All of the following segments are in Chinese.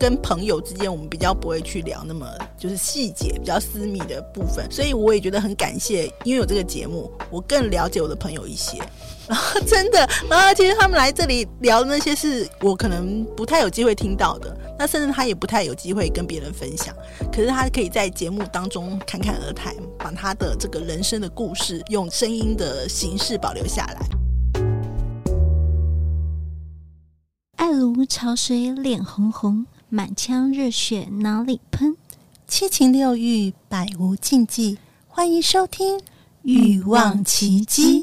跟朋友之间，我们比较不会去聊那么就是细节比较私密的部分，所以我也觉得很感谢，因为有这个节目，我更了解我的朋友一些。然后真的，然后其实他们来这里聊那些是我可能不太有机会听到的，那甚至他也不太有机会跟别人分享。可是他可以在节目当中侃侃而谈，把他的这个人生的故事用声音的形式保留下来。爱如潮水，脸红红。满腔热血脑里喷？七情六欲百无禁忌。欢迎收听《欲望奇迹》。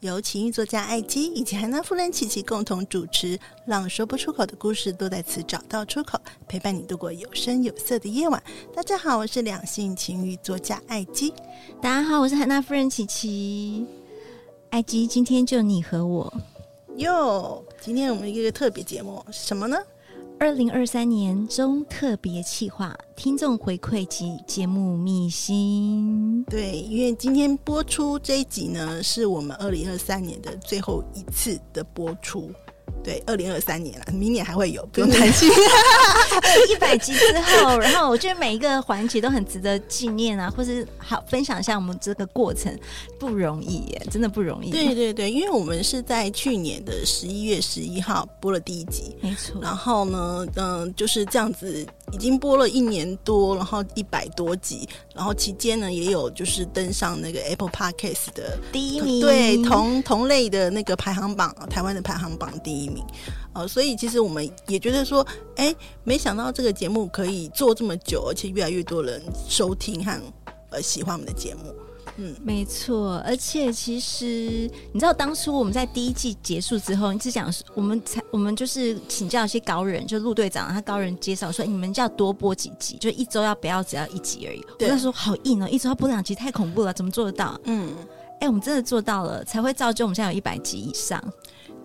由情欲作家艾姬以及海娜夫人琪琪共同主持，让说不出口的故事都在此找到出口，陪伴你度过有声有色的夜晚。大家好，我是两性情欲作家艾姬。大家好，我是海娜夫人琪琪。艾姬，今天就你和我哟。今天我们一个特别节目是什么呢？二零二三年中特别企划，听众回馈及节目秘辛。对，因为今天播出这一集呢，是我们二零二三年的最后一次的播出。对，二零二三年了，明年还会有，不用担心。一百集之后，然后我觉得每一个环节都很值得纪念啊，或是好分享一下我们这个过程，不容易耶，真的不容易。对对对，因为我们是在去年的十一月十一号播了第一集，没错。然后呢，嗯、呃，就是这样子。已经播了一年多，然后一百多集，然后期间呢也有就是登上那个 Apple Podcast 的第一名，对同同类的那个排行榜，台湾的排行榜第一名，呃，所以其实我们也觉得说，哎，没想到这个节目可以做这么久，而且越来越多人收听和呃喜欢我们的节目。嗯，没错，而且其实你知道，当初我们在第一季结束之后，你只讲我们才我们就是请教一些高人，就陆队长他高人介绍说，你们就要多播几集，就一周要不要只要一集而已。对我那时候好硬哦，一周要播两集太恐怖了，怎么做得到？嗯，哎，我们真的做到了，才会造就我们现在有一百集以上。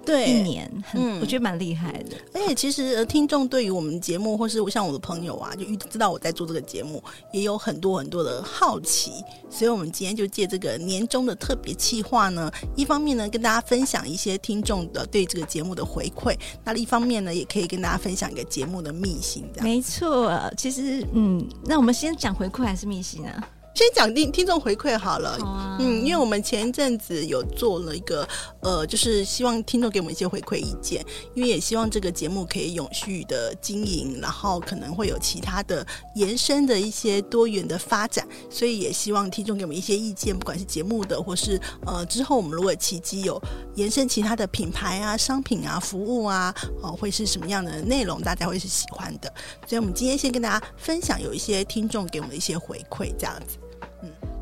对，一年，嗯，我觉得蛮厉害的。而且其实听众对于我们节目，或是像我的朋友啊，就知道我在做这个节目，也有很多很多的好奇。所以，我们今天就借这个年终的特别企划呢，一方面呢，跟大家分享一些听众的对这个节目的回馈；那另一方面呢，也可以跟大家分享一个节目的秘辛。没错，其实，嗯，那我们先讲回馈还是秘辛啊？先讲听听众回馈好了，好啊、嗯，因为我们前一阵子有做了一个，呃，就是希望听众给我们一些回馈意见，因为也希望这个节目可以永续的经营，然后可能会有其他的延伸的一些多元的发展，所以也希望听众给我们一些意见，不管是节目的，或是呃之后我们如果奇迹有延伸其他的品牌啊、商品啊、服务啊，哦、呃，会是什么样的内容，大家会是喜欢的，所以我们今天先跟大家分享有一些听众给我们的一些回馈，这样子。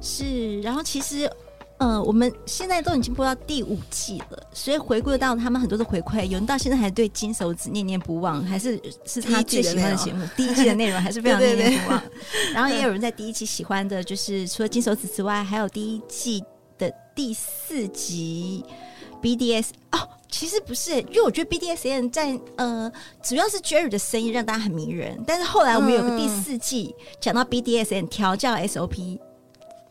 是，然后其实，呃，我们现在都已经播到第五季了，所以回顾到他们很多的回馈，有人到现在还对金手指念念不忘，还是是他最喜欢的节目，第一季的内容还是非常念 念不忘。对对对，然后也有人在第一季喜欢的，就是除了金手指之外，还有第一季的第四集 BDS 哦，其实不是，因为我觉得 BDSN 在呃，主要是 Jerry 的声音让大家很迷人，但是后来我们有个第四季讲到 BDSN 调教 SOP。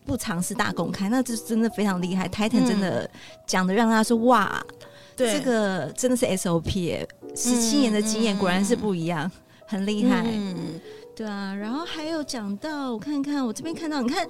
不尝试大公开，那这真的非常厉害。Titan 真的讲的让大家说、嗯、哇，对这个真的是 SOP，十七年的经验果然是不一样，嗯、很厉害。嗯、对啊，然后还有讲到，我看看我这边看到，你看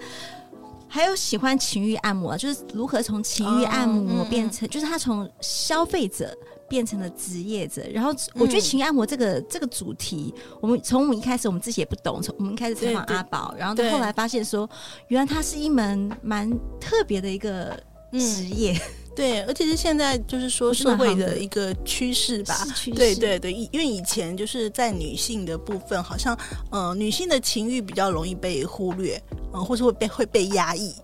还有喜欢情欲按摩，就是如何从情欲按摩变成，哦嗯、就是他从消费者。变成了职业者，然后我觉得情欲按摩这个、嗯、这个主题，我们从我们一开始我们自己也不懂，从我们一开始采访阿宝，然后到后来发现说，原来它是一门蛮特别的一个职业。嗯对，而且是现在就是说社会的一个趋势吧。对对对，因为以前就是在女性的部分，好像呃女性的情欲比较容易被忽略，嗯、呃，或是会被会被压抑。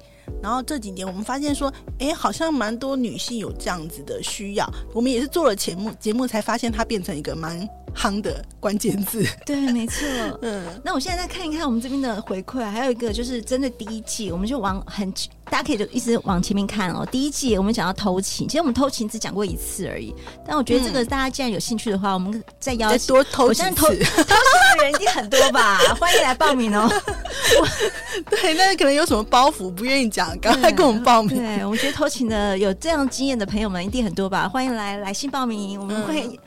然后这几年我们发现说，哎，好像蛮多女性有这样子的需要。我们也是做了节目，节目才发现它变成一个蛮夯的关键字。对，没错。嗯，那我现在再看一看我们这边的回馈，还有一个就是针对第一季，我们就往很大家可以就一直往前面看哦。第一季我们讲到偷情，其实我们偷情只讲过一次而已。但我觉得这个大家既然有兴趣的话，我们再邀多偷几次。偷偷情的人一定很多吧？欢迎来报名哦。对，那可能有什么包袱不愿意讲，赶快跟我们报名。对，我觉得偷情的有这样经验的朋友们一定很多吧？欢迎来来信报名，我们会。嗯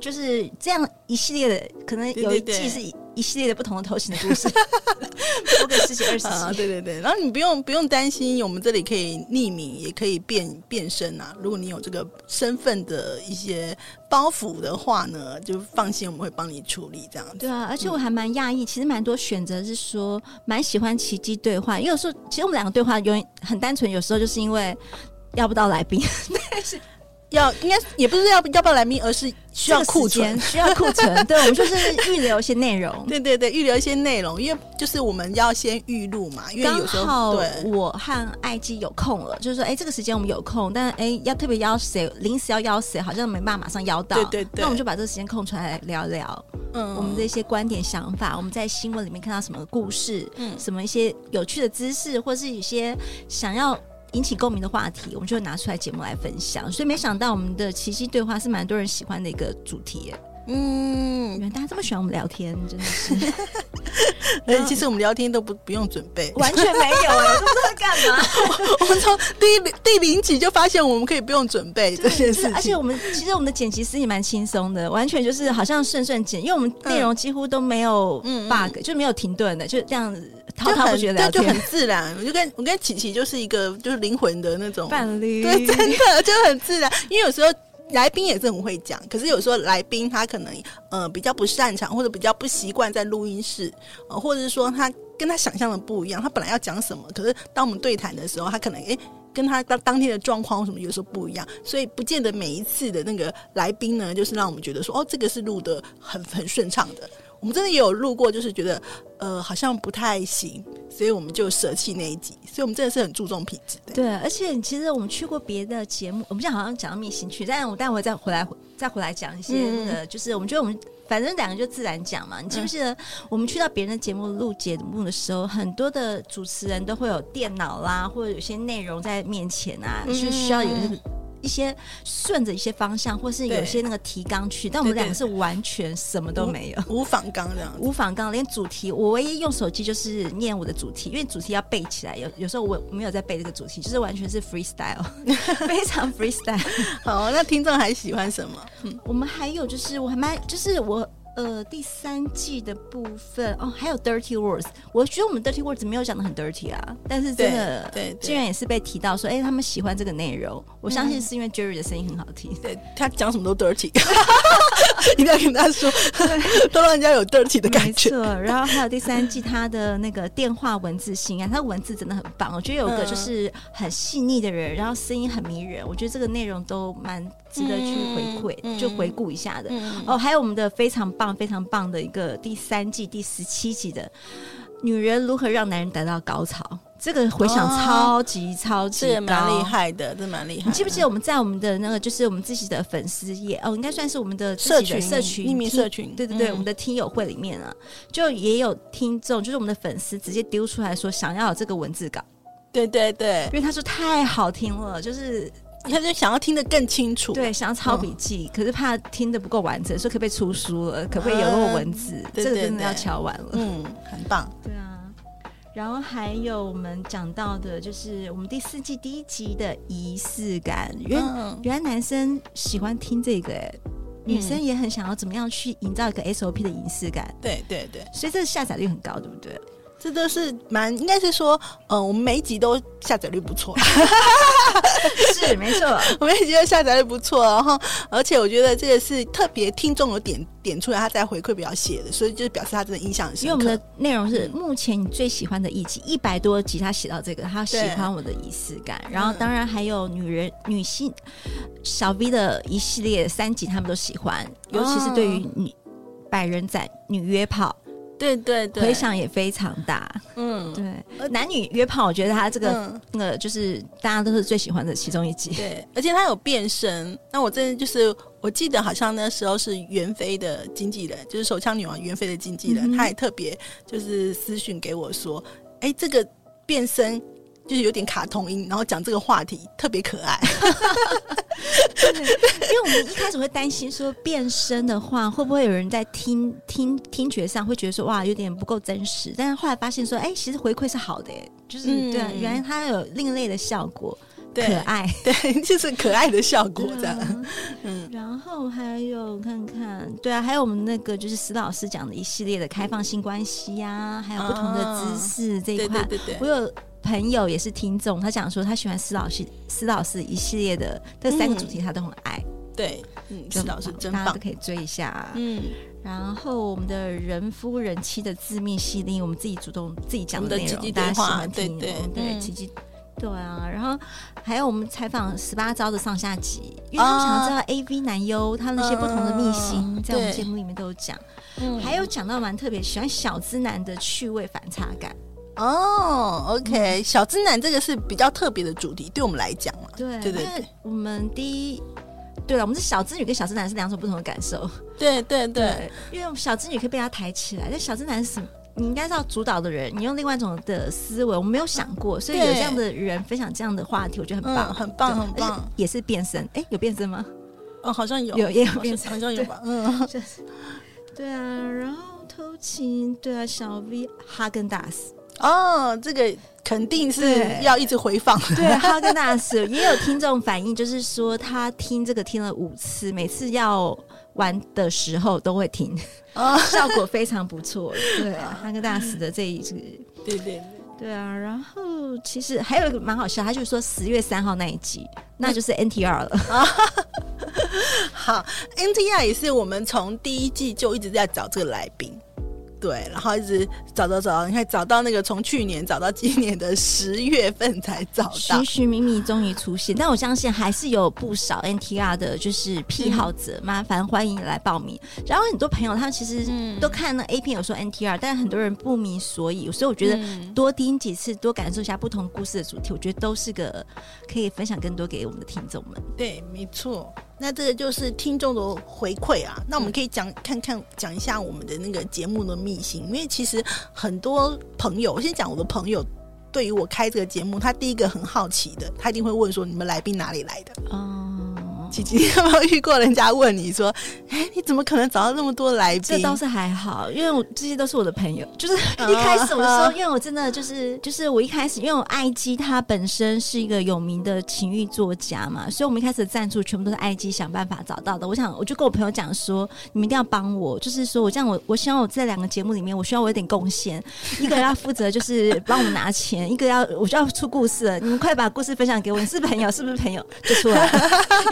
就是这样一系列的，可能有一季是一系列的不同的头型的故事，多个十几二十集。对对对，然后你不用不用担心，我们这里可以匿名，也可以变变身啊。如果你有这个身份的一些包袱的话呢，就放心，我们会帮你处理这样子。对啊，而且我还蛮讶异，其实蛮多选择是说蛮喜欢奇迹对话，因为有时候其实我们两个对话有很单纯，有时候就是因为要不到来宾，但是。要应该也不是要要不要来宾，而是需要库存，需要库存。对，我们就是预留一些内容。对对对，预留一些内容，因为就是我们要先预录嘛。因为有时候对我和艾姬有空了，就是说，哎，这个时间我们有空，但哎，要特别邀谁，临时要邀谁，好像没办法马上邀到。对对对，那我们就把这个时间空出来聊聊，嗯，我们的一些观点想法，我们在新闻里面看到什么故事，嗯，什么一些有趣的知识，或是一些想要。引起共鸣的话题，我们就会拿出来节目来分享。所以没想到我们的奇迹对话是蛮多人喜欢的一个主题。嗯，原来大家这么喜欢我们聊天，真的是。而 且其实我们聊天都不不用准备，完全没有哎，都不知道干嘛。我们从第一第零集就发现我们可以不用准备这件事情，而且我们其实我们的剪辑师也蛮轻松的，完全就是好像顺顺剪，因为我们内容几乎都没有 bug，就没有停顿的，就这样子。滔滔不绝聊天，就很自然。我就跟我跟琪琪就是一个就是灵魂的那种伴侣，对，真的就很自然。因为有时候来宾也是很会讲，可是有时候来宾他可能呃比较不擅长，或者比较不习惯在录音室，呃，或者是说他跟他想象的不一样。他本来要讲什么，可是当我们对谈的时候，他可能诶跟他当当天的状况什么有时候不一样，所以不见得每一次的那个来宾呢，就是让我们觉得说哦，这个是录得很很顺畅的。我们真的也有录过，就是觉得呃好像不太行，所以我们就舍弃那一集。所以我们真的是很注重品质的。对，而且其实我们去过别的节目，我们现在好像讲到密信去，但我待会再回来再回来讲一些的，嗯、就是我们觉得我们反正两个就自然讲嘛。你记不记得我们去到别人的节目录节目的时候，很多的主持人都会有电脑啦，或者有些内容在面前啊，就需要有一些顺着一些方向，或是有些那个提纲去，但我们两个是完全什么都没有，无仿纲这样，无仿纲，连主题我唯一用手机就是念我的主题，因为主题要背起来，有有时候我没有在背这个主题，就是完全是 freestyle，非常 freestyle。好，那听众还喜欢什么？嗯，我们还有就是我还蛮就是我。呃，第三季的部分哦，还有 Dirty Words，我觉得我们 Dirty Words 没有讲的很 dirty 啊，但是真的，对，竟然也是被提到说，哎、欸，他们喜欢这个内容，我相信是因为 Jerry 的声音很好听，对，他讲什么都 dirty，一定要跟他说，都让人家有 dirty 的感觉。没错，然后还有第三季他的那个电话文字信啊，他的文字真的很棒，我觉得有个就是很细腻的人，然后声音很迷人，我觉得这个内容都蛮值得去回馈，嗯、就回顾一下的。嗯、哦，还有我们的非常。棒，非常棒的一个第三季第十七集的女人如何让男人达到高潮，这个回想超级超级高，蛮厉害的，这蛮厉害。你记不记得我们在我们的那个就是我们自己的粉丝页哦，应该算是我们的社群社群匿名社群，对对对，嗯、我们的听友会里面啊，就也有听众，就是我们的粉丝直接丢出来说想要有这个文字稿，对对对，因为他说太好听了，就是。他就想要听得更清楚，对，想要抄笔记，嗯、可是怕听得不够完整，说可不可以出书了？可不可以有那个文字？嗯、这个真的要敲完了。嗯，很棒。对啊，然后还有我们讲到的，就是我们第四季第一集的仪式感。原、嗯、原来男生喜欢听这个，哎，女生也很想要怎么样去营造一个 SOP 的仪式感。对对对，所以这个下载率很高，对不对？这都是蛮应该是说，呃，我们每一集都下载率不错，是没错，我们每一集都下载率不错，然后而且我觉得这个是特别听众有点点出来，他在回馈表写的，所以就是表示他真的印象很深刻。因为我们的内容是目前你最喜欢的一集，一百多集，他写到这个，他喜欢我的仪式感，然后当然还有女人女性小 V 的一系列三集，他们都喜欢，尤其是对于女百人斩女约炮。对对对，回响也非常大。嗯，对，男女约炮，我觉得他这个、嗯、那个就是大家都是最喜欢的其中一集。对，而且他有变身。那我真的就是，我记得好像那时候是袁飞的经纪人，就是手枪女王袁飞的经纪人，嗯、他也特别就是私讯给我说：“哎，这个变身。”就是有点卡通音，然后讲这个话题特别可爱。对，因为我们一开始会担心说变声的话，会不会有人在听听听觉上会觉得说哇有点不够真实？但是后来发现说，哎，其实回馈是好的，就是、嗯、对，原来它有另类的效果，对可爱，对，就是可爱的效果这样。啊、嗯，然后还有看看，对啊，还有我们那个就是石老师讲的一系列的开放性关系呀、啊，还有不同的姿势这一块，对对对，我有。朋友也是听众，他讲说他喜欢施老师施老师一系列的这三个主题，他都很爱。嗯、对，嗯，施老师真棒，大家都可以追一下、啊。嗯，然后我们的人夫人妻的自命系列，我们自己主动自己讲的内容，大家喜欢听。对对对，奇迹。对啊，然后还有我们采访十八招的上下集，因为他们想要知道 AV 男优他那些不同的秘辛，嗯、在我们节目里面都有讲。嗯，还有讲到蛮特别，喜欢小资男的趣味反差感。哦、oh，OK，、嗯、小资男这个是比较特别的主题，对我们来讲嘛，对对对，我们第一，对了，我们是小资女跟小资男是两种不同的感受，对对对，对，因为小资女可以被他抬起来，但小资男是什么？你应该是要主导的人，你用另外一种的思维，我们没有想过，所以有这样的人分享这样的话题，我觉得很棒，嗯、很棒，很棒，也是变身，哎，有变身吗？哦，好像有，有也有变身，好像有吧，嗯，对啊，然后偷情，对啊，小 V 哈根达斯。哦，这个肯定是要一直回放。对，哈根达斯也有听众反映，就是说他听这个听了五次，每次要玩的时候都会听，哦，效果非常不错。对啊，哈根达斯的这一支，对对对，对啊。然后其实还有一个蛮好笑，他就是说十月三号那一集，那就是 NTR 了。好，NTR 也是我们从第一季就一直在找这个来宾。对，然后一直找找找，你看找到那个从去年找到今年的十月份才找到，寻寻觅觅终于出现。但我相信还是有不少 NTR 的，就是癖好者，嗯、麻烦欢迎来报名。然后很多朋友他其实都看了 A 片，有说 NTR，但很多人不明所以，所以我觉得多听几次，多感受一下不同故事的主题，我觉得都是个可以分享更多给我们的听众们。对，没错。那这个就是听众的回馈啊，那我们可以讲看看讲一下我们的那个节目的秘辛，因为其实很多朋友，我先讲我的朋友，对于我开这个节目，他第一个很好奇的，他一定会问说，你们来宾哪里来的？哦。琪琪，有没有遇过人家问你说：“哎，你怎么可能找到那么多来宾？”这倒是还好，因为我这些都是我的朋友。就是 一开始我就说，因为我真的就是就是我一开始，因为我爱基他本身是一个有名的情欲作家嘛，所以我们一开始的赞助全部都是爱基想办法找到的。我想，我就跟我朋友讲说：“你们一定要帮我，就是说我这样我，我我希望我这两个节目里面，我需要我有点贡献。一个要负责就是帮我们拿钱，一个要我就要出故事了。你们快把故事分享给我，你是朋友是不是朋友？就出来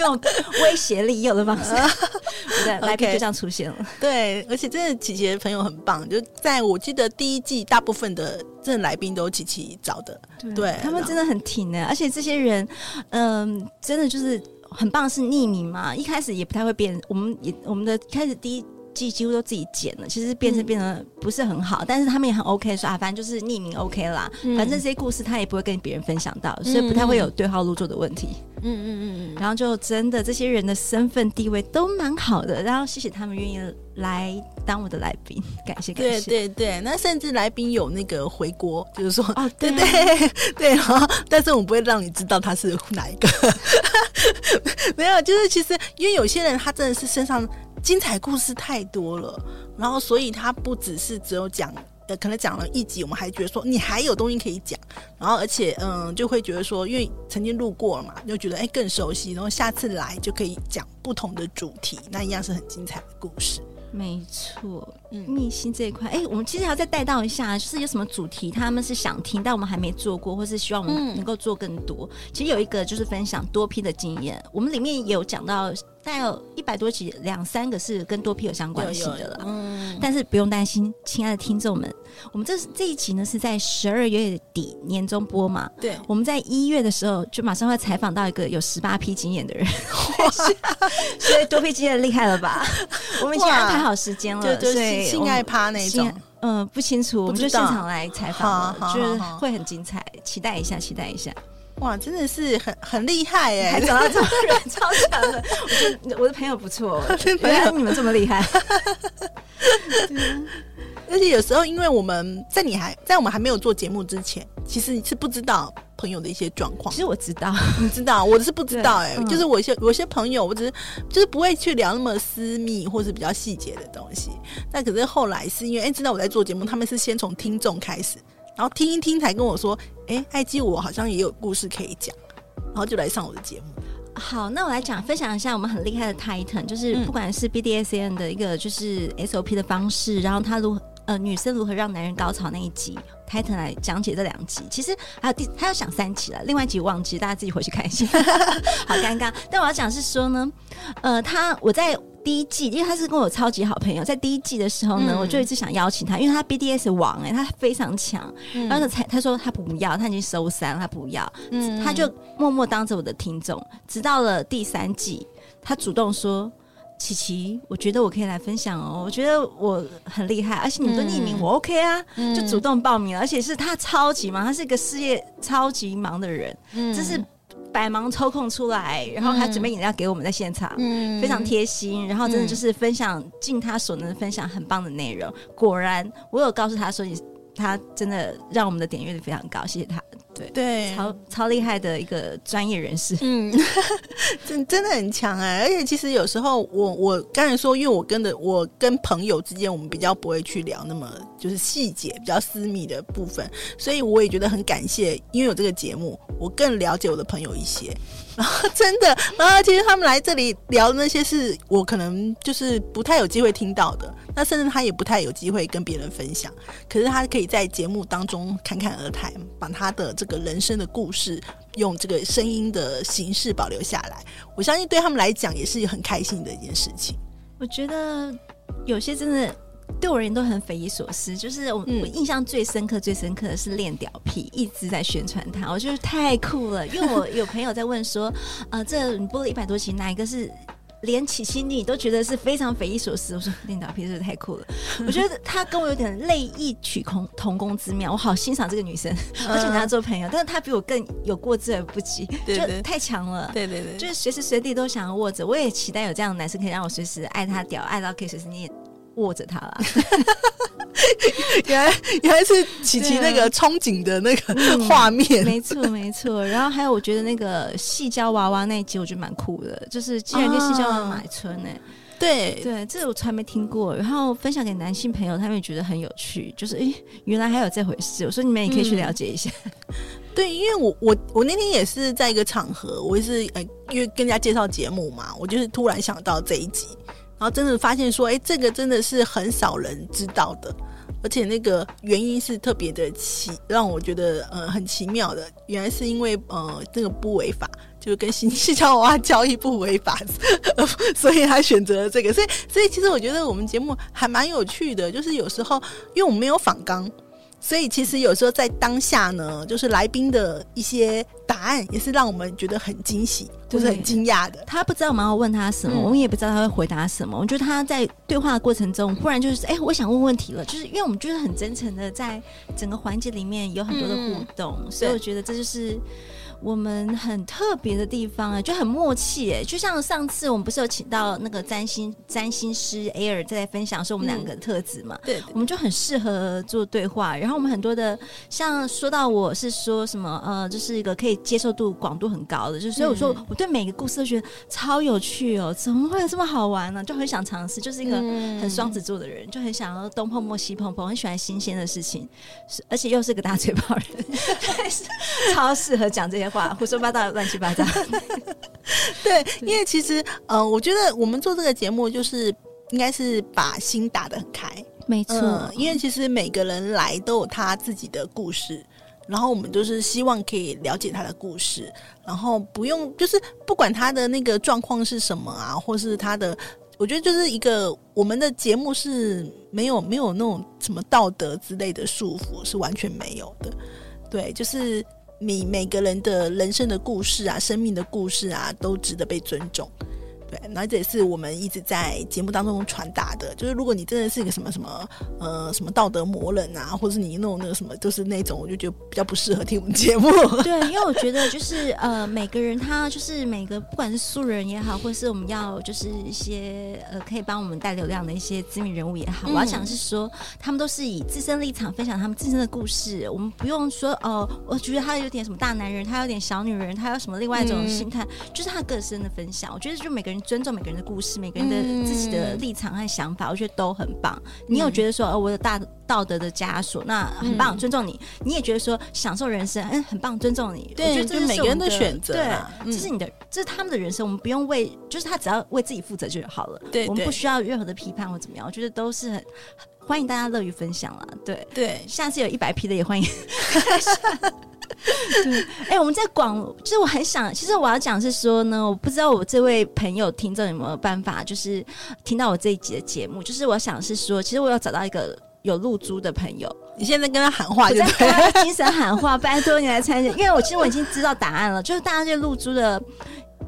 用。” 威胁利诱的方式，对，来宾就这样出现了。对，而且真的琪琪的朋友很棒，就在我记得第一季，大部分的正来宾都琪琪找的。对，对他们真的很挺的，而且这些人，嗯、呃，真的就是很棒，是匿名嘛。一开始也不太会变，我们也我们的开始第一。几乎都自己剪了，其实变成变得不是很好，嗯、但是他们也很 OK，说啊，反正就是匿名 OK 啦，嗯、反正这些故事他也不会跟别人分享到，嗯、所以不太会有对号入座的问题。嗯嗯嗯嗯，然后就真的这些人的身份地位都蛮好的，然后谢谢他们愿意来当我的来宾，感谢感谢。对对。对，那甚至来宾有那个回国，就是说哦，对对对，对，然后但是我不会让你知道他是哪一个，没有，就是其实因为有些人他真的是身上。精彩故事太多了，然后所以他不只是只有讲，呃，可能讲了一集，我们还觉得说你还有东西可以讲，然后而且嗯，就会觉得说，因为曾经录过了嘛，就觉得哎更熟悉，然后下次来就可以讲不同的主题，那一样是很精彩的故事。没错，嗯，逆心这一块，哎，我们其实还要再带到一下，就是有什么主题他们是想听，但我们还没做过，或是希望我们能够做更多。嗯、其实有一个就是分享多批的经验，我们里面也有讲到。大概有一百多集，两三个是跟多批有相关系的了。嗯，但是不用担心，亲爱的听众们，我们这这一集呢是在十二月底年终播嘛？对，我们在一月的时候就马上会采访到一个有十八批经验的人，所以多批经验厉害了吧？我们已经安排好时间了，对对对，性爱趴那种，嗯，不清楚，我们就现场来采访，就是会很精彩，期待一下，期待一下。哇，真的是很很厉害哎，还找到这种人，超强的。我觉得我的朋友不错，原来你们这么厉害。而且有时候，因为我们在你还在我们还没有做节目之前，其实你是不知道朋友的一些状况。其实我知道，你知道，我是不知道哎。嗯、就是我一些有些朋友，我只是就是不会去聊那么私密或是比较细节的东西。但可是后来是因为哎、欸，知道我在做节目，他们是先从听众开始。然后听一听，才跟我说：“哎，艾姬，我好像也有故事可以讲。”然后就来上我的节目。好，那我来讲分享一下我们很厉害的 Titan，就是不管是 BDSN 的一个就是 SOP 的方式，嗯、然后他如何呃女生如何让男人高潮那一集，Titan 来讲解这两集。其实还有第他要讲三集了，另外一集忘记，大家自己回去看一下，好尴尬。但我要讲是说呢，呃，他我在。第一季，因为他是跟我超级好朋友，在第一季的时候呢，嗯、我就一直想邀请他，因为他 BDS 王哎、欸，他非常强。嗯、然后才他说他不要，他已经收山，他不要，嗯、他就默默当着我的听众。直到了第三季，他主动说：“琪琪，我觉得我可以来分享哦，我觉得我很厉害，而且你们都匿名，我 OK 啊，嗯、就主动报名了。而且是他超级忙，他是一个事业超级忙的人，嗯，这是。”百忙抽空出来，然后还准备饮料给我们在现场，嗯、非常贴心。然后真的就是分享尽他所能分享很棒的内容。果然，我有告诉他说，你他真的让我们的点阅率非常高，谢谢他。对对，超超厉害的一个专业人士，嗯，真真的很强哎！而且其实有时候我我刚才说，因为我跟的我跟朋友之间，我们比较不会去聊那么就是细节比较私密的部分，所以我也觉得很感谢，因为有这个节目，我更了解我的朋友一些。然 后真的，然后其实他们来这里聊那些是我可能就是不太有机会听到的，那甚至他也不太有机会跟别人分享。可是他可以在节目当中侃侃而谈，把他的这个人生的故事用这个声音的形式保留下来。我相信对他们来讲也是很开心的一件事情。我觉得有些真的。对我而言都很匪夷所思，就是我、嗯、我印象最深刻、最深刻的是练屌癖，一直在宣传它，我觉得太酷了。因为我有朋友在问说，呃，这你播了一百多集，哪一个是连起心你都觉得是非常匪夷所思？我说练屌癖真的太酷了，我觉得他跟我有点类异曲同同工之妙，我好欣赏这个女生，我想跟她做朋友，但是她比我更有过之而不及，对对就太强了，对对对，就是随时随地都想要握着。我也期待有这样的男生可以让我随时爱他屌，爱到可以随时捏。握着它啦，原来原来是琪琪那个憧憬的那个画面，没错没错。然后还有，我觉得那个细胶娃娃那一集，我觉得蛮酷的，就是竟然跟细胶娃娃买春呢、欸。对对，这个我从来没听过。然后分享给男性朋友，他们也觉得很有趣，就是诶，原来还有这回事。我说你们也可以去了解一下。嗯、对，因为我我我那天也是在一个场合，我也是呃，因为跟人家介绍节目嘛，我就是突然想到这一集。然后真的发现说，哎，这个真的是很少人知道的，而且那个原因是特别的奇，让我觉得呃很奇妙的。原来是因为呃这个不违法，就是跟矽胶娃娃交易不违法，所以他选择了这个。所以所以其实我觉得我们节目还蛮有趣的，就是有时候因为我们没有仿钢。所以其实有时候在当下呢，就是来宾的一些答案也是让我们觉得很惊喜，就是很惊讶的。他不知道我们要问他什么，嗯、我们也不知道他会回答什么。我觉得他在对话的过程中，忽然就是哎、欸，我想问问题了，就是因为我们就是很真诚的在整个环节里面有很多的互动，嗯、所以我觉得这就是。我们很特别的地方啊，就很默契哎，就像上次我们不是有请到那个占星占星师 Air 在分享说我们两个特质嘛，对，我们就很适合做对话。然后我们很多的像说到我是说什么呃，就是一个可以接受度广度很高的，就所以我说我对每个故事都觉得超有趣哦，怎么会有这么好玩呢？就很想尝试，就是一个很双子座的人，就很想要东碰碰西碰碰，很喜欢新鲜的事情，而且又是个大嘴巴人，超适合讲这些。话胡说八道，乱七八糟。对，因为其实，呃，我觉得我们做这个节目，就是应该是把心打得很开，没错、嗯，因为其实每个人来都有他自己的故事。然后我们就是希望可以了解他的故事，然后不用就是不管他的那个状况是什么啊，或是他的，我觉得就是一个我们的节目是没有没有那种什么道德之类的束缚，是完全没有的。对，就是你每个人的人生的故事啊，生命的故事啊，都值得被尊重。对，那这也是我们一直在节目当中传达的，就是如果你真的是一个什么什么呃什么道德魔人啊，或者是你那种那个什么，就是那种，我就觉得比较不适合听我们节目。对，因为我觉得就是呃每个人他就是每个不管是素人也好，或是我们要就是一些呃可以帮我们带流量的一些知名人物也好，嗯、我要想是说他们都是以自身立场分享他们自身的故事，我们不用说哦、呃，我觉得他有点什么大男人，他有点小女人，他有什么另外一种心态，嗯、就是他个人的分享。我觉得就每个人。尊重每个人的故事，每个人的自己的立场和想法，嗯、我觉得都很棒。你有觉得说，哦，我有大道德的枷锁，那很棒，尊重你。你也觉得说，享受人生，嗯，很棒，尊重你。对，我觉得这是每个人的选择。对，这是你的，这是他们的人生，我们不用为，就是他只要为自己负责就好了。对，我们不需要任何的批判或怎么样。我觉得都是很 欢迎大家乐于分享了。对对，下次有一百批的也欢迎。对，哎、欸，我们在广，就是我很想，其实我要讲是说呢，我不知道我这位朋友听众有没有办法，就是听到我这一集的节目，就是我想是说，其实我要找到一个有露珠的朋友，你现在跟他喊话就在精神喊话，拜托你来参加，因为我其实我已经知道答案了，就是大家对露珠的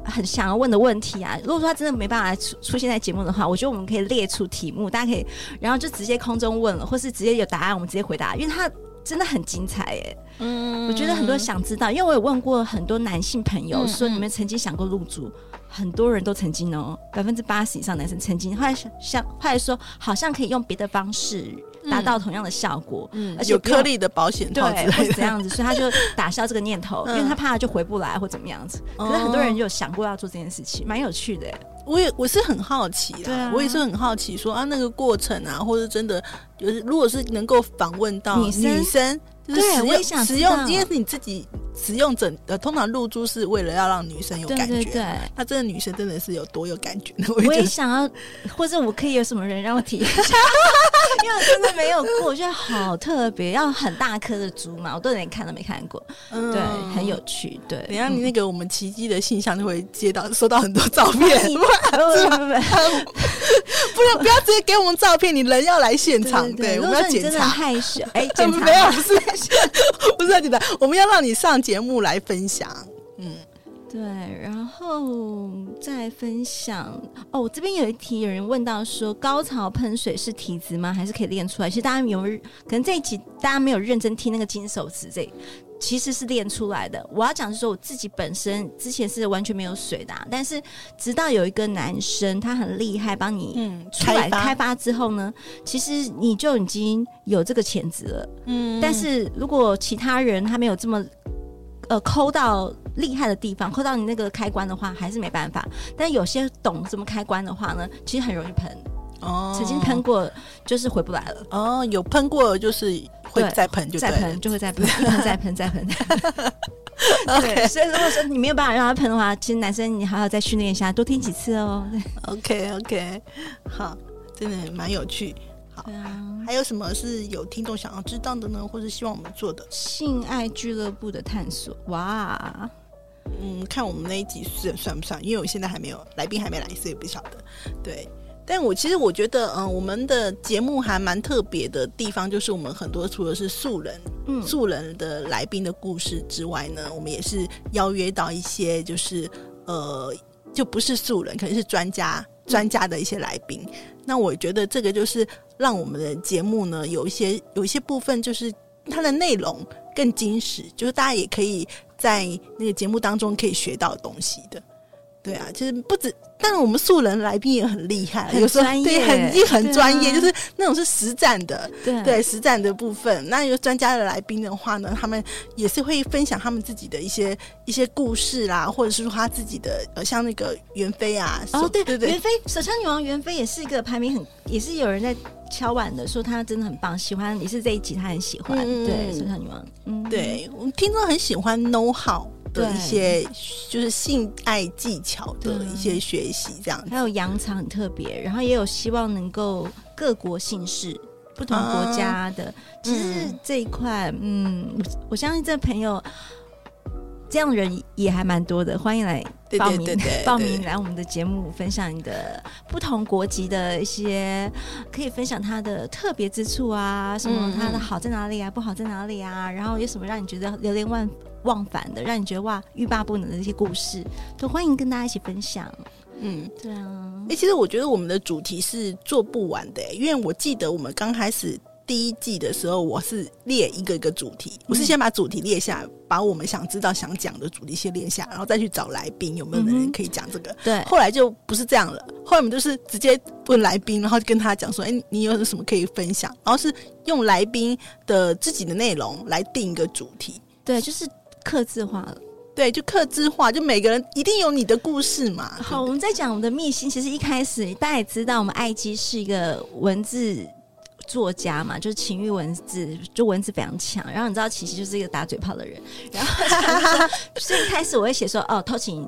很想要问的问题啊，如果说他真的没办法出出现在节目的话，我觉得我们可以列出题目，大家可以，然后就直接空中问了，或是直接有答案，我们直接回答，因为他。真的很精彩耶！嗯，我觉得很多人想知道，因为我有问过很多男性朋友，说你们曾经想过露珠？很多人都曾经哦，百分之八十以上男生曾经。后来想，后来说好像可以用别的方式达到同样的效果，嗯，而且有颗粒的保险套之类的，这样子，所以他就打消这个念头，因为他怕他就回不来或怎么样子。可是很多人有想过要做这件事情，蛮有趣的。我也我是很好奇的，啊，我也是很好奇说啊，那个过程啊，或者真的就是，如果是能够访问到女生。就是使用使用，因为是你自己使用整呃，通常露珠是为了要让女生有感觉，对对对，那这个女生真的是有多有感觉呢？我，我也想要，或者我可以有什么人让我体验一下，因为我真的没有过，我觉得好特别，要很大颗的珠嘛，我都连看都没看过，嗯、对，很有趣。对，等下你那个我们奇迹的信箱就会接到收到很多照片，不要不要直接给我们照片，你人要来现场，对，对，对，我们要检查，害羞，哎，检查没有，不是。不是你的，我们要让你上节目来分享。嗯，对，然后再分享。哦，这边有一题，有人问到说，高潮喷水是体质吗？还是可以练出来？其实大家有，可能这一集大家没有认真听那个金手指这。其实是练出来的。我要讲的是说，我自己本身之前是完全没有水的，啊，但是直到有一个男生他很厉害，帮你出来开发之后呢，其实你就已经有这个潜质了。嗯，但是如果其他人他没有这么呃抠到厉害的地方，抠到你那个开关的话，还是没办法。但有些懂怎么开关的话呢，其实很容易喷。哦，曾经喷过就是回不来了。哦，有喷过就是。会再喷就再喷，就会再喷，再 喷再喷。对，所以如果说你没有办法让他喷的话，其实男生你还要再训练一下，多听几次哦。OK OK，好，真的蛮有趣。好，啊、还有什么是有听众想要知道的呢？或是希望我们做的性爱俱乐部的探索？哇，嗯，看我们那一集算算不算？因为我现在还没有来宾还没来，所以不晓得。对。但我其实我觉得，嗯、呃，我们的节目还蛮特别的地方，就是我们很多除了是素人，嗯，素人的来宾的故事之外呢，我们也是邀约到一些，就是呃，就不是素人，可能是专家、专家的一些来宾。嗯、那我觉得这个就是让我们的节目呢，有一些有一些部分，就是它的内容更精实，就是大家也可以在那个节目当中可以学到东西的。对啊，其实不止，但是我们素人来宾也很厉害，有时候对很也很专业，就是那种是实战的，对。对实战的部分。那有专家的来宾的话呢，他们也是会分享他们自己的一些一些故事啦，或者是说他自己的呃，像那个袁飞啊，哦对对对，袁飞手枪女王袁飞也是一个排名很，也是有人在敲碗的，说他真的很棒，喜欢也是这一集他很喜欢，对手枪女王，嗯，对我们听众很喜欢 know how。的一些，就是性爱技巧的一些学习，这样子。还有羊场很特别，然后也有希望能够各国姓氏。不同国家的，啊、其实这一块，嗯，我我相信这朋友这样的人也还蛮多的，欢迎来报名，对对对对报名来我们的节目，分享你的不同国籍的一些，可以分享他的特别之处啊，什么他的好在哪里啊，不好在哪里啊，然后有什么让你觉得流连忘忘返的，让你觉得哇欲罢不能的一些故事，都欢迎跟大家一起分享。嗯，对啊。哎、欸，其实我觉得我们的主题是做不完的、欸，因为我记得我们刚开始第一季的时候，我是列一个一个主题，我是先把主题列下，把我们想知道、想讲的主题先列下，然后再去找来宾，有没有人可以讲这个。对。后来就不是这样了，后来我们就是直接问来宾，然后就跟他讲说：“哎、欸，你有什么可以分享？”然后是用来宾的自己的内容来定一个主题。对，就是刻字化了。对，就客制化，就每个人一定有你的故事嘛。好，我们在讲我们的秘辛。其实一开始大家也知道，我们爱机是一个文字作家嘛，就是情欲文字，就文字非常强。然后你知道，琪琪就是一个打嘴炮的人。然后 所以一开始我会写说，哦，偷情，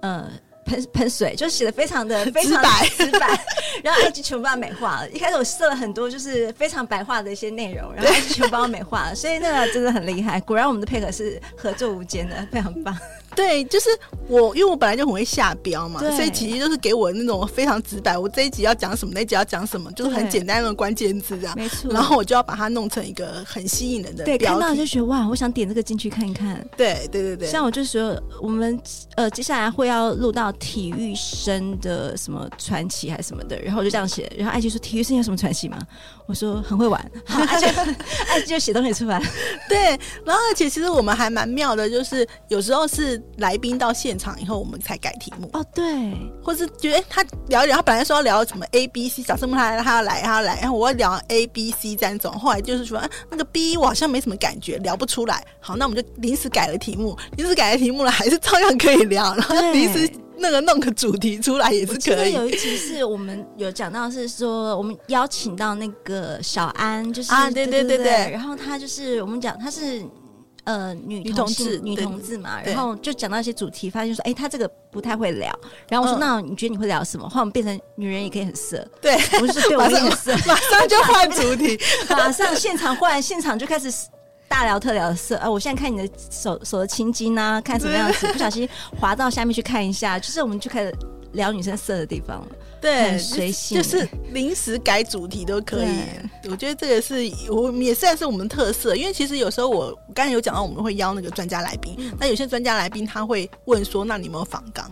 呃。喷喷水就写的非常的非常白直白，然后 IG 全部把它美化了。一开始我设了很多就是非常白话的一些内容，然后 IG 全部把它美化了，所以那个真的很厉害。果然我们的配合是合作无间的，非常棒。对，就是我，因为我本来就很会下标嘛，对所以其实就是给我那种非常直白。我这一集要讲什么，那一集要讲什么，就是很简单的关键字这样。没错。然后我就要把它弄成一个很吸引人的标题。对，看到就觉得哇，我想点这个进去看一看。对对对对。像我就说，我们呃接下来会要录到体育生的什么传奇还是什么的，然后我就这样写。然后艾姬说：“体育生有什么传奇吗？”我说：“很会玩。”好，艾姬艾姬就写东西出来。对，然后而且其实我们还蛮妙的，就是有时候是。来宾到现场以后，我们才改题目哦。对，或是觉得他聊一聊，他本来说要聊什么 A、B、C，假设他他要来，他要来，然后我要聊 A、B、C 三种，后来就是说，啊，那个 B 我好像没什么感觉，聊不出来。好，那我们就临时改了题目，临时改了题目了，还是照样可以聊。然后临时那个弄个主题出来也是可以。有一集是我们有讲到，是说我们邀请到那个小安，就是啊，对对对对，然后他就是我们讲他是。呃，女同志，女同志嘛，然后就讲到一些主题，发现说，哎，他这个不太会聊。然后我说，那你觉得你会聊什么？后来我们变成女人也可以很色。对，我是对，我也很色，马上就换主题，马上现场换，现场就开始大聊特聊的色。啊，我现在看你的手手的青筋啊，看什么样子，不小心滑到下面去看一下，就是我们就开始聊女生色的地方了。对，随性，就是临时改主题都可以。我觉得这个是我们也算是我们特色，因为其实有时候我刚才有讲到，我们会邀那个专家来宾，嗯、那有些专家来宾他会问说：“那你有没有仿纲？”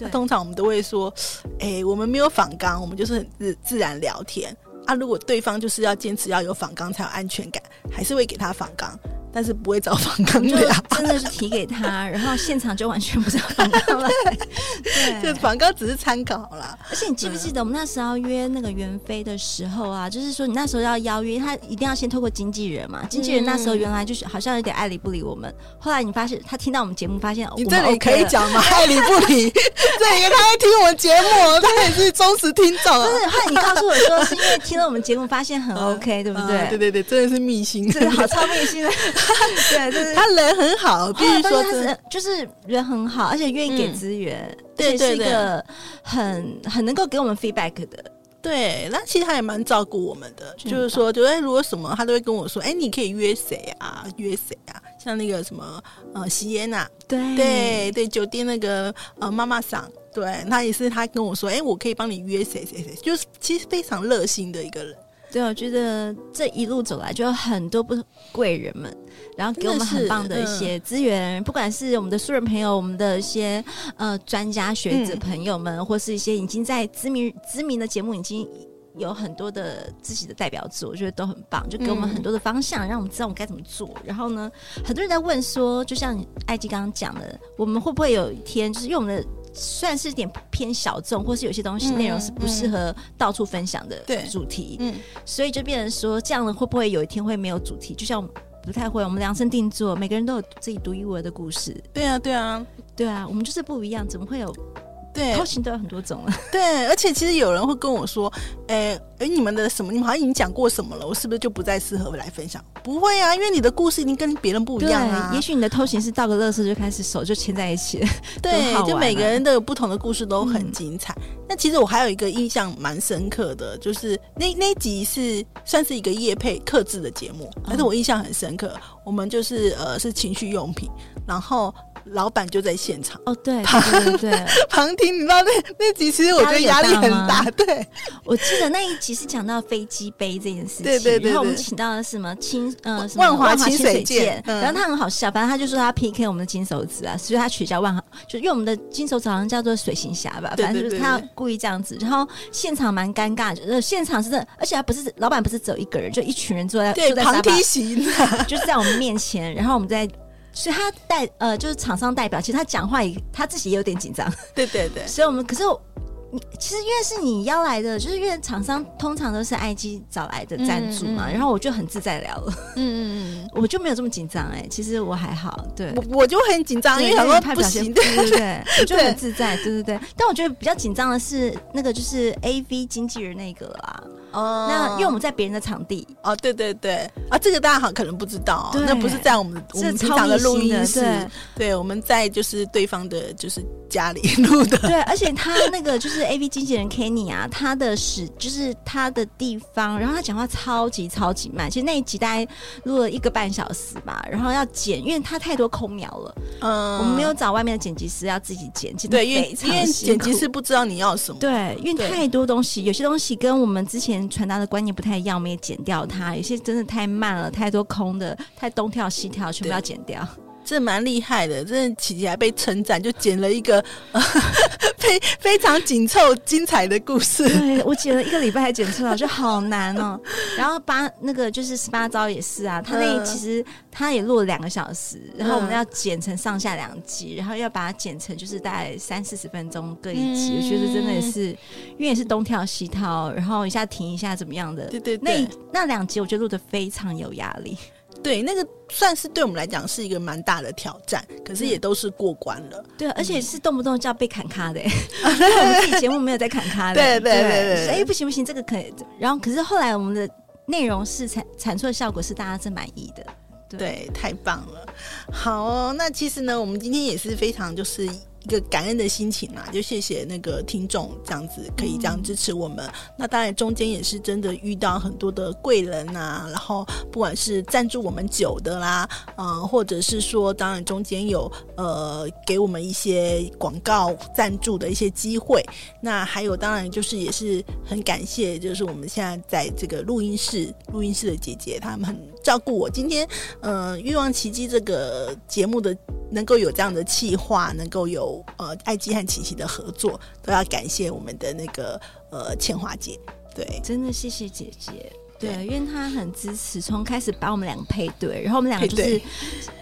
那对通常我们都会说：“哎、欸，我们没有仿纲，我们就是很自自然聊天。”啊，如果对方就是要坚持要有仿钢才有安全感，还是会给他仿钢。但是不会找访纲的，真的是提给他，然后现场就完全不知道访纲了。对，就访纲只是参考啦。而且你记不记得我们那时候约那个袁飞的时候啊，就是说你那时候要邀约他，一定要先透过经纪人嘛。经纪人那时候原来就是好像有点爱理不理我们。后来你发现他听到我们节目，发现你这里可以讲吗？爱理不理，这里他会听我们节目，他也是忠实听众。不是，后来你告诉我说是因为听了我们节目，发现很 OK，对不对？对对对，真的是秘辛，真的好超秘辛的。对，就是他人很好，必须说他是就是人很好，而且愿意给资源，对，是一个很很能够给我们 feedback 的。对，那其实他也蛮照顾我们的，就是说，就哎，如果什么，他都会跟我说，哎，你可以约谁啊？约谁啊？像那个什么呃，席耶娜，对对对，酒店那个呃妈妈桑，对，他也是他跟我说，哎，我可以帮你约谁谁谁，就是其实非常热心的一个人。对，我觉得这一路走来，就有很多不贵人们，然后给我们很棒的一些资源，嗯、不管是我们的素人朋友，我们的一些呃专家学者朋友们，嗯、或是一些已经在知名知名的节目已经有很多的自己的代表作，我觉得都很棒，就给我们很多的方向，嗯、让我们知道我们该怎么做。然后呢，很多人在问说，就像艾姬刚刚讲的，我们会不会有一天，就是用我们的。算是点偏小众，或是有些东西内容是不适合到处分享的主题，嗯，嗯，所以就变成说，这样的会不会有一天会没有主题？就像不太会，我们量身定做，每个人都有自己独一无二的故事。对啊，对啊，对啊，我们就是不一样，怎么会有对，偷情都有很多种了。对，而且其实有人会跟我说，哎哎，你们的什么？你们好像已经讲过什么了？我是不是就不再适合来分享？不会啊，因为你的故事已经跟别人不一样啊。也许你的偷情是到个乐色就开始手就牵在一起了。对，就每个人都有不同的故事，都很精彩。嗯、那其实我还有一个印象蛮深刻的，就是那那集是算是一个夜配克制的节目，但是我印象很深刻。我们就是呃是情趣用品，然后。老板就在现场哦，对对对对，旁听，你知道那那集其实我觉得压力很大。对，我记得那一集是讲到飞机杯这件事情，对对对。然后我们请到了什么清呃什么万华清水剑，然后他很好笑，反正他就说他 PK 我们的金手指啊，所以他取消万华，就因为我们的金手指好像叫做水行侠吧，反正就是他故意这样子。然后现场蛮尴尬，呃，现场是，而且他不是老板，不是只有一个人，就一群人坐在坐在旁听席，就是在我们面前，然后我们在。所以他代呃，就是厂商代表，其实他讲话也他自己也有点紧张。对对对。所以我们可是我，你其实越是你邀来的，就是越厂商通常都是 IG 找来的赞助嘛，嗯嗯，然后我就很自在聊了。嗯嗯嗯，我就没有这么紧张哎，其实我还好。对，我我就很紧张，因为很多拍不行。对对 对，我就很自在。对对对。但我觉得比较紧张的是那个就是 AV 经纪人那个啦。哦，那因为我们在别人的场地哦，对对对，啊，这个大家好可能不知道，那不是在我们我们平常的录音室，对，我们在就是对方的就是家里录的，对，而且他那个就是 AV 经纪人 Kenny 啊，他的是就是他的地方，然后他讲话超级超级慢，其实那一集大概录了一个半小时吧，然后要剪，因为他太多空秒了，嗯，我们没有找外面的剪辑师，要自己剪，对，因为因为剪辑师不知道你要什么，对，因为太多东西，有些东西跟我们之前。传达的观念不太一样，我们也剪掉它。有些真的太慢了，太多空的，太东跳西跳，全部要剪掉。这蛮厉害的，真的琪琪还被称赞，就剪了一个、呃、非非常紧凑、精彩的故事。对，我剪了一个礼拜还剪出来，我觉得好难哦。然后八那个就是十八招也是啊，他那其实他也录了两个小时，然后我们要剪成上下两集，然后要把它剪成就是大概三四十分钟各一集。嗯、我觉得真的也是，因为也是东跳西跳，然后一下停一下怎么样的。对对对，那那两集我觉得录的非常有压力。对，那个算是对我们来讲是一个蛮大的挑战，可是也都是过关了。对，而且是动不动就要被砍咖的，我们自己节目没有在砍咖的。对对对对，哎，不行不行，这个可以。然后，可是后来我们的内容是产产出的效果是大家是满意的。对，对，太棒了。好哦，那其实呢，我们今天也是非常就是。一个感恩的心情啊，就谢谢那个听众这样子可以这样支持我们。嗯、那当然中间也是真的遇到很多的贵人啊，然后不管是赞助我们酒的啦，呃，或者是说当然中间有呃给我们一些广告赞助的一些机会。那还有当然就是也是很感谢，就是我们现在在这个录音室录音室的姐姐，她们很照顾我。今天呃欲望奇迹这个节目的能够有这样的企划，能够有。呃，爱姬和琪琪的合作都要感谢我们的那个呃倩华姐，对，真的谢谢姐姐，对，因为她很支持，从开始把我们两个配对，然后我们两个就是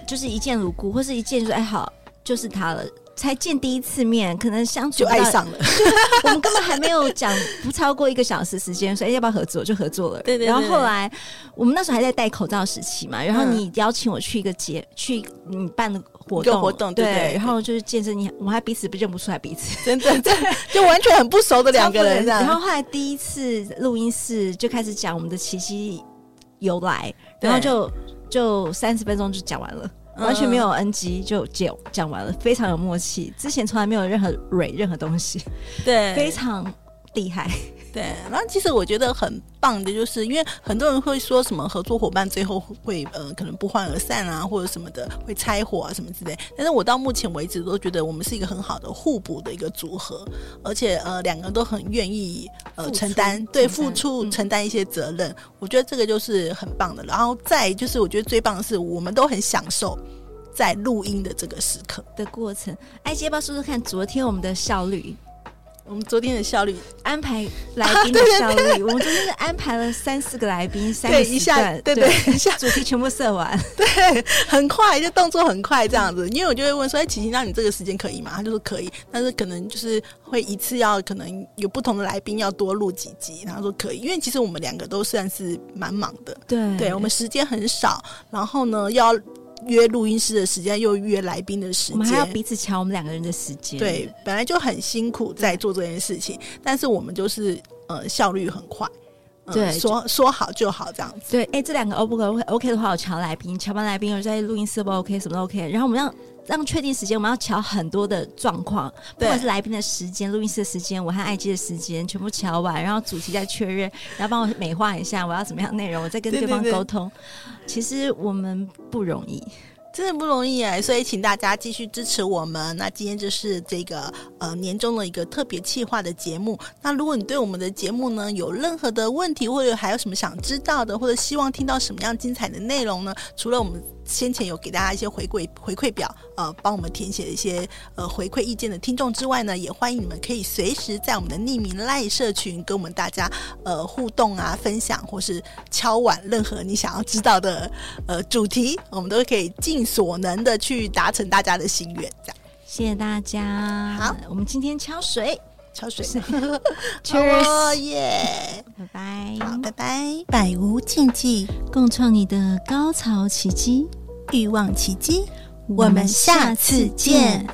就是一见如故，或是一见就是哎好，就是他了。才见第一次面，可能相处就爱上了。我们根本还没有讲不超过一个小时时间，所以要不要合作就合作了。对对对。然后后来我们那时候还在戴口罩时期嘛，然后你邀请我去一个节，去你办的活动，活动对。然后就是见证你，我们还彼此不认不出来彼此，真的，对，就完全很不熟的两个人。然后后来第一次录音室就开始讲我们的奇迹由来，然后就就三十分钟就讲完了。完全没有 NG 就讲讲完了，非常有默契。之前从来没有任何蕊任何东西，对，非常厉害。对，然后其实我觉得很棒的，就是因为很多人会说什么合作伙伴最后会呃可能不欢而散啊，或者什么的会拆伙啊什么之类。但是我到目前为止都觉得我们是一个很好的互补的一个组合，而且呃两个都很愿意呃承担对付出承担一些责任。嗯、我觉得这个就是很棒的。然后再就是我觉得最棒的是我们都很享受在录音的这个时刻的过程。哎，要不要说说看昨天我们的效率？我们昨天的效率安排来宾的效率，啊、对对对，我们昨天是安排了三四个来宾，三个一下，对对，对，一下主题全部设完，对，很快就动作很快这样子。因为我就会问说：“哎，琪琪，那你这个时间可以吗？”他就说可以，但是可能就是会一次要可能有不同的来宾要多录几集。然后说可以，因为其实我们两个都算是蛮忙的，对，对我们时间很少，然后呢要。约录音师的时间，又约来宾的时间，我们还要彼此抢我们两个人的时间。对，本来就很辛苦在做这件事情，但是我们就是呃效率很快。对，嗯、说说好就好这样子。对，哎，这两个 O 不 OK？OK 的话，我瞧来宾，瞧完来宾，我在录音室不 OK，什么都 OK。然后我们要让确定时间，我们要瞧很多的状况，不管是来宾的时间、录音室的时间，我和艾姬的时间，全部瞧完，然后主题再确认，然后帮我美化一下我要怎么样内容，我再跟对方沟通。对对对。其实我们不容易。真的不容易哎，所以请大家继续支持我们。那今天就是这个呃年终的一个特别企划的节目。那如果你对我们的节目呢有任何的问题，或者还有什么想知道的，或者希望听到什么样精彩的内容呢？除了我们。先前有给大家一些回馈回馈表，呃，帮我们填写一些呃回馈意见的听众之外呢，也欢迎你们可以随时在我们的匿名赖社群跟我们大家呃互动啊，分享或是敲碗任何你想要知道的呃主题，我们都可以尽所能的去达成大家的心愿。这样，谢谢大家。好，我们今天敲水，敲水，Cheers，耶，拜拜，好，拜拜，百无禁忌，共创你的高潮奇迹。欲望奇迹，我们下次见。